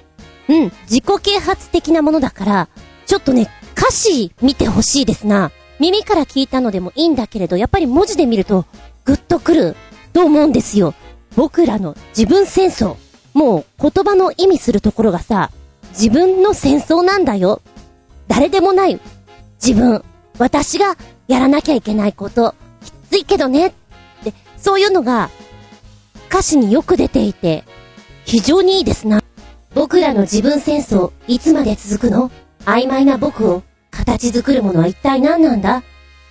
うん、自己啓発的なものだから、ちょっとね、歌詞見てほしいですな。耳から聞いたのでもいいんだけれど、やっぱり文字で見ると、ぐっとくる、と思うんですよ。僕らの自分戦争。もう言葉の意味するところがさ、自分の戦争なんだよ。誰でもない。自分。私がやらなきゃいけないこと。きついけどね。で、そういうのが歌詞によく出ていて、非常にいいですな。僕らの自分戦争、いつまで続くの？曖昧な僕を形作るものは一体何なんだ？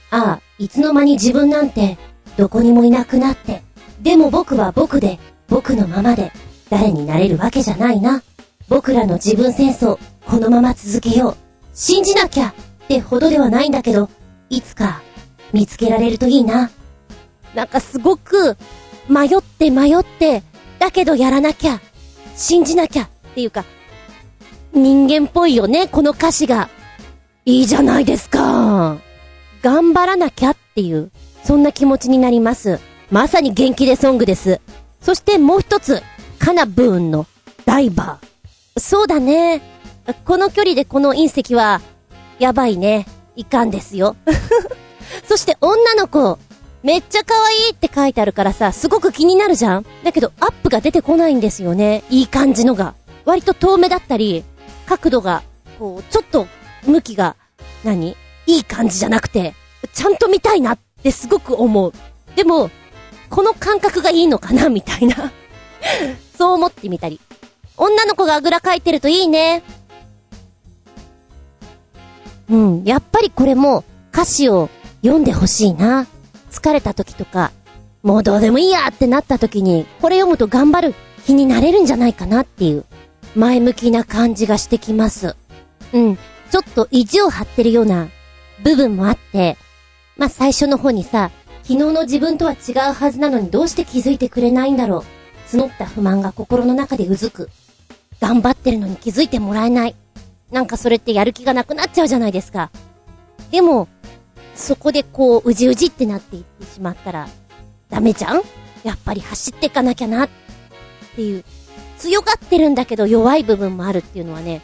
ああ、いつの間に自分なんて、どこにもいなくなって。でも僕は僕で、僕のままで、誰になれるわけじゃないな。僕らの自分戦争、このまま続けよう。信じなきゃってほどではないんだけど、いつか、見つけられるといいな。なんかすごく、迷って迷って、だけどやらなきゃ、信じなきゃっていうか、人間っぽいよね、この歌詞が。いいじゃないですか。頑張らなきゃっていう、そんな気持ちになります。まさに元気でソングです。そしてもう一つ、カナブーンのダイバー。そうだね。この距離でこの隕石は、やばいね。いかんですよ。*laughs* そして女の子、めっちゃ可愛いって書いてあるからさ、すごく気になるじゃんだけどアップが出てこないんですよね。いい感じのが。割と遠目だったり、角度が、こう、ちょっと、向きが、何？いい感じじゃなくて、ちゃんと見たいなってすごく思う。でも、この感覚がいいのかなみたいな *laughs* そう思ってみたり。女の子があぐらかいてるといいね。うん、やっぱりこれも歌詞を読んでほしいな。疲れた時とか、もうどうでもいいやってなった時に、これ読むと頑張る気になれるんじゃないかなっていう、前向きな感じがしてきます。うん、ちょっと意地を張ってるような部分もあって、まあ、最初の方にさ、昨日の自分とは違うはずなのにどうして気づいてくれないんだろう。募った不満が心の中でうずく。頑張ってるのに気づいてもらえない。なんかそれってやる気がなくなっちゃうじゃないですか。でも、そこでこう、うじうじってなっていってしまったら、ダメじゃん？やっぱり走っていかなきゃな、っていう、強がってるんだけど弱い部分もあるっていうのはね、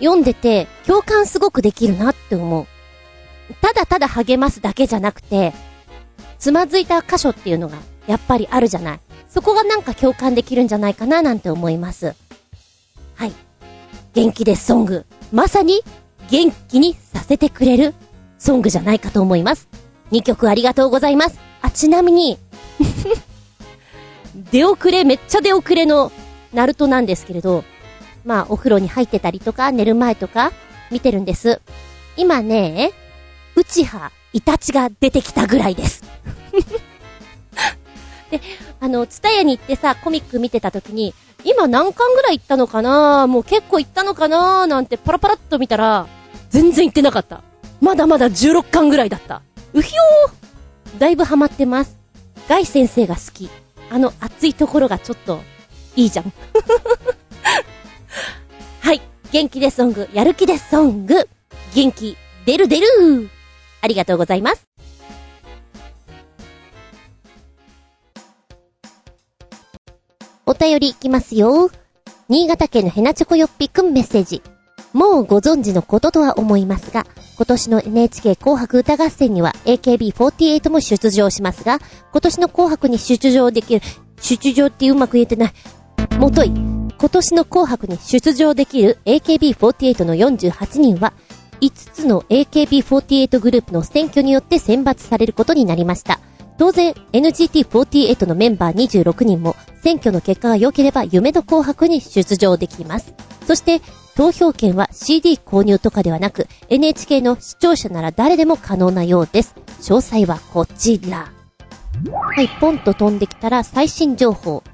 読んでて共感すごくできるなって思う。ただただ励ますだけじゃなくて、つまずいた箇所っていうのがやっぱりあるじゃない。そこがなんか共感できるんじゃないかななんて思います。はい。元気ですソング。まさに元気にさせてくれるソングじゃないかと思います。2曲ありがとうございます。あ、ちなみに *laughs* 出遅れ、めっちゃ出遅れの、ナルトなんですけれど、まあ、お風呂に入ってたりとか、寝る前とか、見てるんです。今ね、うちは、イタチが出てきたぐらいです *laughs* で、あの、ツタヤに行ってさ、コミック見てた時に、今何巻ぐらい行ったのかな？もう結構行ったのかな？なんてパラパラっと見たら、全然行ってなかった。まだまだ16巻ぐらいだった。うひょーだいぶハマってます。ガイ先生が好き。あの熱いところがちょっと、いいじゃん。*laughs* はい。元気でソング、やる気でソング。元気、出る出るありがとうございます。お便りいきますよ。新潟県のヘナチョコヨッピくんメッセージ。もうご存知のこととは思いますが、今年の NHK 紅白歌合戦には AKB48 も出場しますが、今年の紅白に出場できる、出場ってうまく言えてない。もとい、今年の紅白に出場できる AKB48 の48人は、5つの AKB48 グループの選挙によって選抜されることになりました。当然、NGT48 のメンバー26人も選挙の結果が良ければ夢の紅白に出場できます。そして、投票権は CD 購入とかではなく、NHK の視聴者なら誰でも可能なようです。詳細はこちら。はい、ポンと飛んできたら最新情報。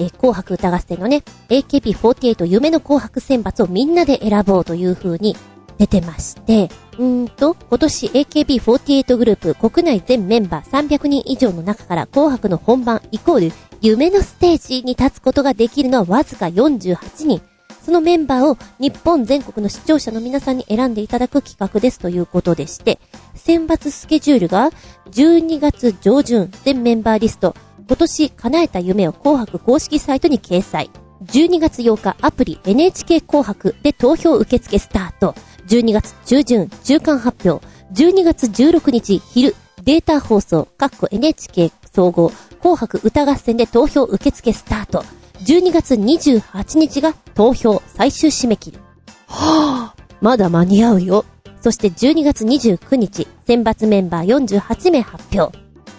え、紅白歌合戦のね、AKB48 夢の紅白選抜をみんなで選ぼうという風に出てまして、うんと、今年 AKB48 グループ国内全メンバー300人以上の中から紅白の本番イコール夢のステージに立つことができるのはわずか48人。そのメンバーを日本全国の視聴者の皆さんに選んでいただく企画ですということでして、選抜スケジュールが12月上旬全メンバーリスト、今年叶えた夢を紅白公式サイトに掲載。12月8日アプリ NHK 紅白で投票受付スタート。12月中旬中間発表。12月16日昼データ放送、各個 NHK 総合紅白歌合戦で投票受付スタート。12月28日が投票最終締め切り。はぁ、まだ間に合うよ。そして12月29日、選抜メンバー48名発表。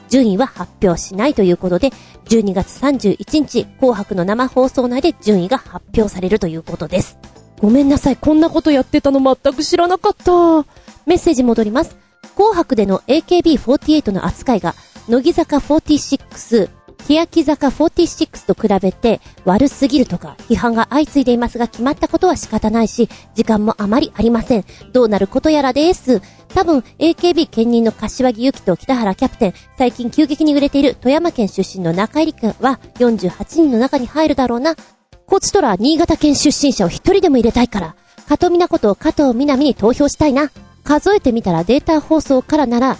順位は発表しないということで、12月31日、紅白の生放送内で順位が発表されるということです。ごめんなさい、こんなことやってたの全く知らなかった。メッセージ戻ります。紅白での AKB48 の扱いが、乃木坂46、欅坂46と比べて悪すぎるとか批判が相次いでいますが決まったことは仕方ないし、時間もあまりありません。どうなることやらです。多分 AKB 兼任の柏木由紀と北原キャプテン、最近急激に売れている富山県出身の中入くんは48人の中に入るだろうな。こっちとら新潟県出身者を一人でも入れたいから、加藤美奈子と加藤みなみに投票したいな。数えてみたらデータ放送からなら、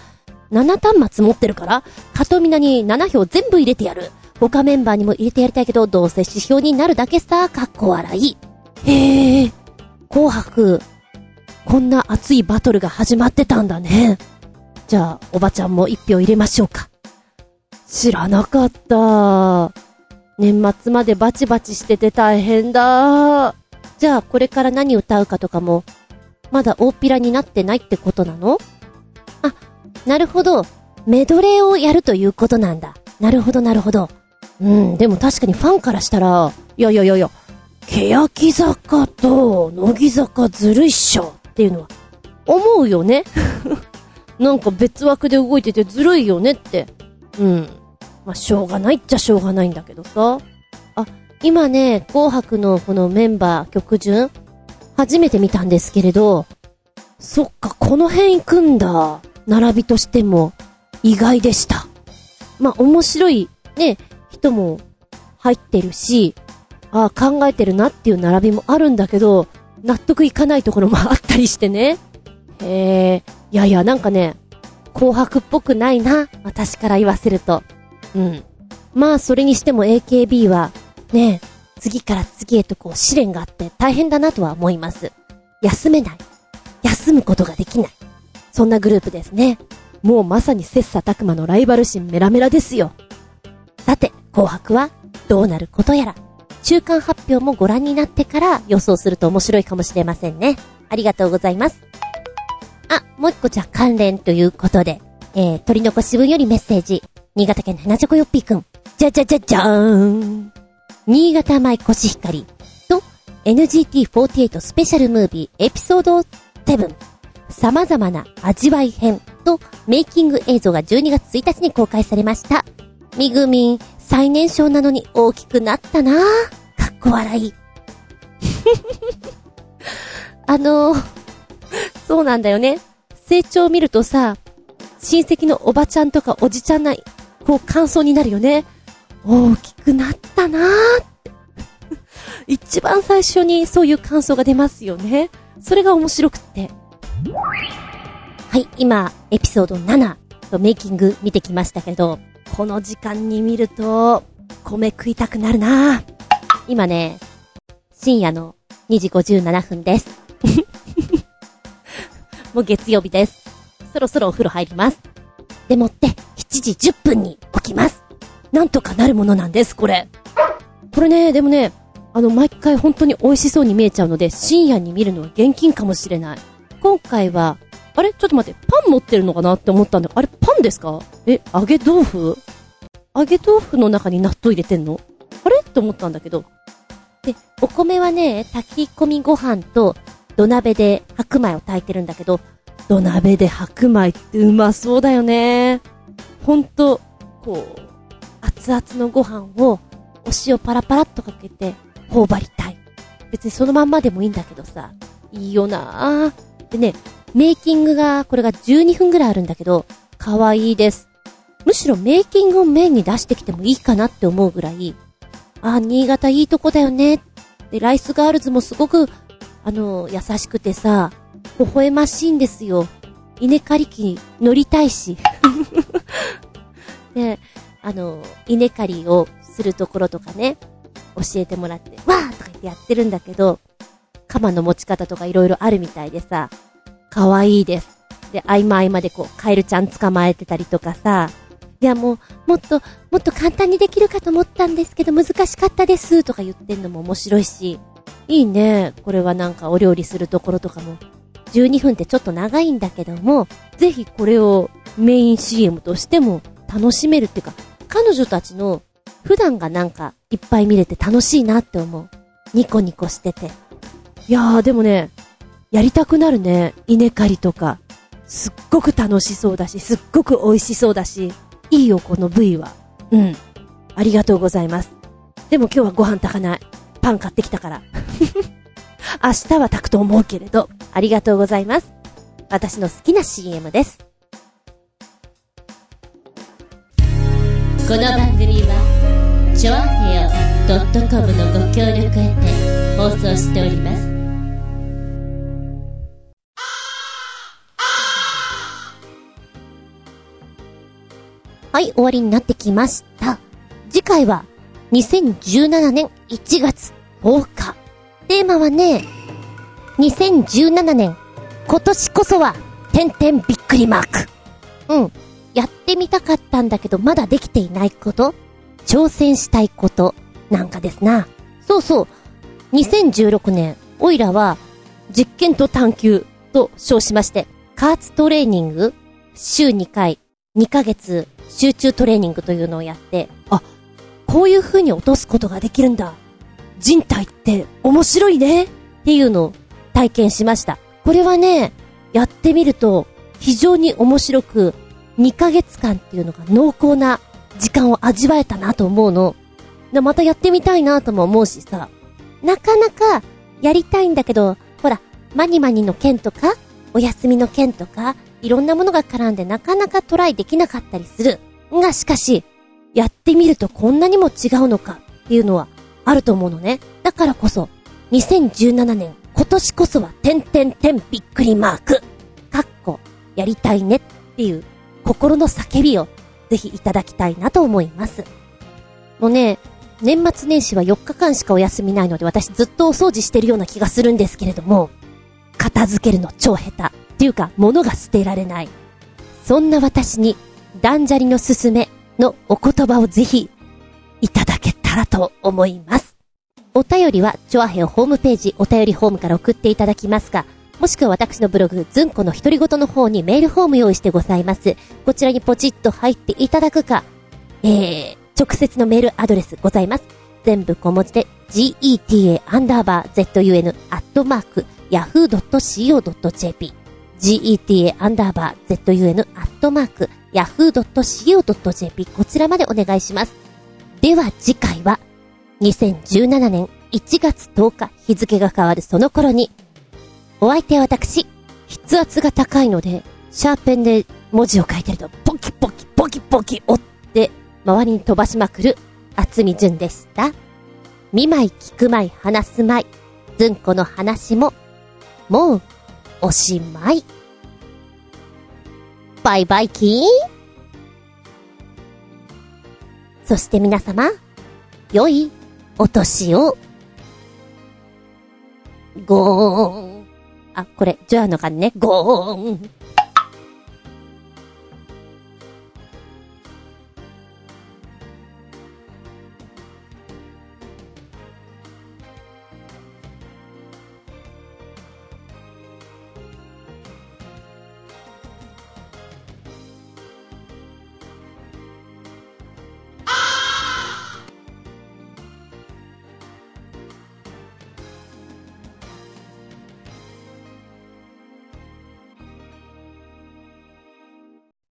7端末持ってるから、カトミナに7票全部入れてやる。他メンバーにも入れてやりたいけど、どうせ指標になるだけさ、かっこ笑い。へえ、紅白、こんな熱いバトルが始まってたんだね。じゃあ、おばちゃんも一票入れましょうか。知らなかった。年末までバチバチしてて大変だ。じゃあ、これから何歌うかとかも、まだ大っぴらになってないってことなの？あ、なるほど。メドレーをやるということなんだ。なるほど、なるほど。うん、でも確かにファンからしたら、いやいやいやいや、欅坂と乃木坂ずるいっしょっていうのは、思うよね？*laughs* なんか別枠で動いててずるいよねって。うん。まあ、しょうがないっちゃしょうがないんだけどさ。あ、今ね、紅白のこのメンバー曲順、初めて見たんですけれど、そっか、この辺行くんだ。並びとしても、意外でした。まあ、面白い、ね、人も入ってるし、ああ、考えてるなっていう並びもあるんだけど、納得いかないところもあったりしてね。へえ、いやいや、なんかね、紅白っぽくないな、私から言わせると。うん。まあ、それにしても AKB は、ね、次から次へとこう試練があって大変だなとは思います。休めない。休むことができない。そんなグループですね。もうまさに切磋琢磨のライバル心メラメラですよ。さて、紅白はどうなることやら。中間発表もご覧になってから予想すると面白いかもしれませんね。ありがとうございます。あ、もう一個じゃ関連ということで、えー、鳥の子支部よりメッセージ。新潟県花チョコヨッピーくん。じゃじゃじゃじゃーん。新潟舞コシヒカリと NGT48 スペシャルムービーエピソード7様々な味わい編とメイキング映像が12月1日に公開されました。みぐみん、最年少なのに大きくなったなぁ。かっこ笑い。*laughs* あのー、そうなんだよね。成長を見るとさ、親戚のおばちゃんとかおじちゃんな、こう感想になるよね。大きくなったなーって。*laughs* 一番最初にそういう感想が出ますよね。それが面白くって。はい、今、エピソード7とメイキング見てきましたけど、この時間に見ると、米食いたくなるな今ね、深夜の2時57分です。*laughs* もう月曜日です。そろそろお風呂入ります。でもって、7時10分に起きます。なんとかなるものなんです、これ。これね、でもね、あの、毎回本当に美味しそうに見えちゃうので、深夜に見るのは現金かもしれない。今回は、あれ？ちょっと待って、パン持ってるのかなって思ったんだあれパンですか？え、揚げ豆腐？揚げ豆腐の中に納豆入れてんの？あれ？って思ったんだけど。で、お米はね、炊き込みご飯と土鍋で白米を炊いてるんだけど、土鍋で白米ってうまそうだよね。ほんと、こう、熱々のご飯をお塩パラパラっとかけて頬張りたい。別にそのまんまでもいいんだけどさ、いいよなぁ。でね、メイキングが、これが12分ぐらいあるんだけど、可愛いです。むしろメイキングをメインに出してきてもいいかなって思うぐらい、あ、新潟いいとこだよね。で、ライスガールズもすごく、あの、優しくてさ、微笑ましいんですよ。稲刈り機乗りたいし。で、*laughs* あの、稲刈りをするところとかね、教えてもらって、わーとか言ってやってるんだけど、鎌の持ち方とかいろいろあるみたいでさ、可愛いです。で、合間合間でこう、カエルちゃん捕まえてたりとかさ、いやもう、もっと、もっと簡単にできるかと思ったんですけど難しかったですとか言ってんのも面白いし、いいね。これはなんかお料理するところとかも。12分ってちょっと長いんだけども、ぜひこれをメイン CM としても楽しめるっていうか、彼女たちの普段がなんかいっぱい見れて楽しいなって思う。ニコニコしてて。いやーでもね、やりたくなるね。稲刈りとか。すっごく楽しそうだし、すっごく美味しそうだし、いいよ、この部位は。うん。ありがとうございます。でも今日はご飯炊かない。パン買ってきたから。明日は炊くと思うけれど、ありがとうございます。私の好きな CM です。この番組はチョアヘオ .com のご協力へて放送しておりますはい、終わりになってきました。次回は、2017年1月10日。テーマはね、2017年、今年こそは、てんてんびっくりマーク。うん。やってみたかったんだけど、まだできていないこと挑戦したいことなんかですな。そうそう。2016年、オイラは、実験と探求と称しまして、加圧トレーニング週2回、2ヶ月集中トレーニングというのをやって、あ、こういう風に落とすことができるんだ。人体って面白いねっていうのを体験しました。これはね、やってみると非常に面白く、2ヶ月間っていうのが濃厚な時間を味わえたなと思うの。で、またやってみたいなとも思うしさ、なかなかやりたいんだけど、ほら、マニマニの件とか、お休みの件とか、いろんなものが絡んでなかなかトライできなかったりする。がしかし、やってみるとこんなにも違うのかっていうのはあると思うのね。だからこそ、2017年、今年こそは、てんてんてんびっくりマーク。かっこ、やりたいねっていう心の叫びをぜひいただきたいなと思います。もうね、年末年始は4日間しかお休みないので私ずっとお掃除してるような気がするんですけれども、片付けるの超下手。っていうか、物が捨てられない。そんな私に、断捨離のすすめのお言葉をぜひ、たらと思います。お便りは、チョアヘオホームページ、お便りホームから送っていただきますか、もしくは私のブログ、ズンコの独り言の方にメールフォーム用意してございます。こちらにポチッと入っていただくか、えー、直接のメールアドレスございます。全部小文字で、geta アンダーバー zun@yahoo co.jp GTA アンダーバー zun@yahoo co.jp こちらまでお願いします。では次回は2017年1月10日日付が変わるその頃にお相手は私、筆圧が高いので、シャーペンで文字を書いてると、ポキポキポキポキ折って、周りに飛ばしまくる、厚み順でした。見舞い聞く舞い話す舞い、ずんこの話も、もう、おしまい。バイバイキーンそして皆様、良いお年を。ゴーン。あ、これ、ジョアの感じね。ゴーン。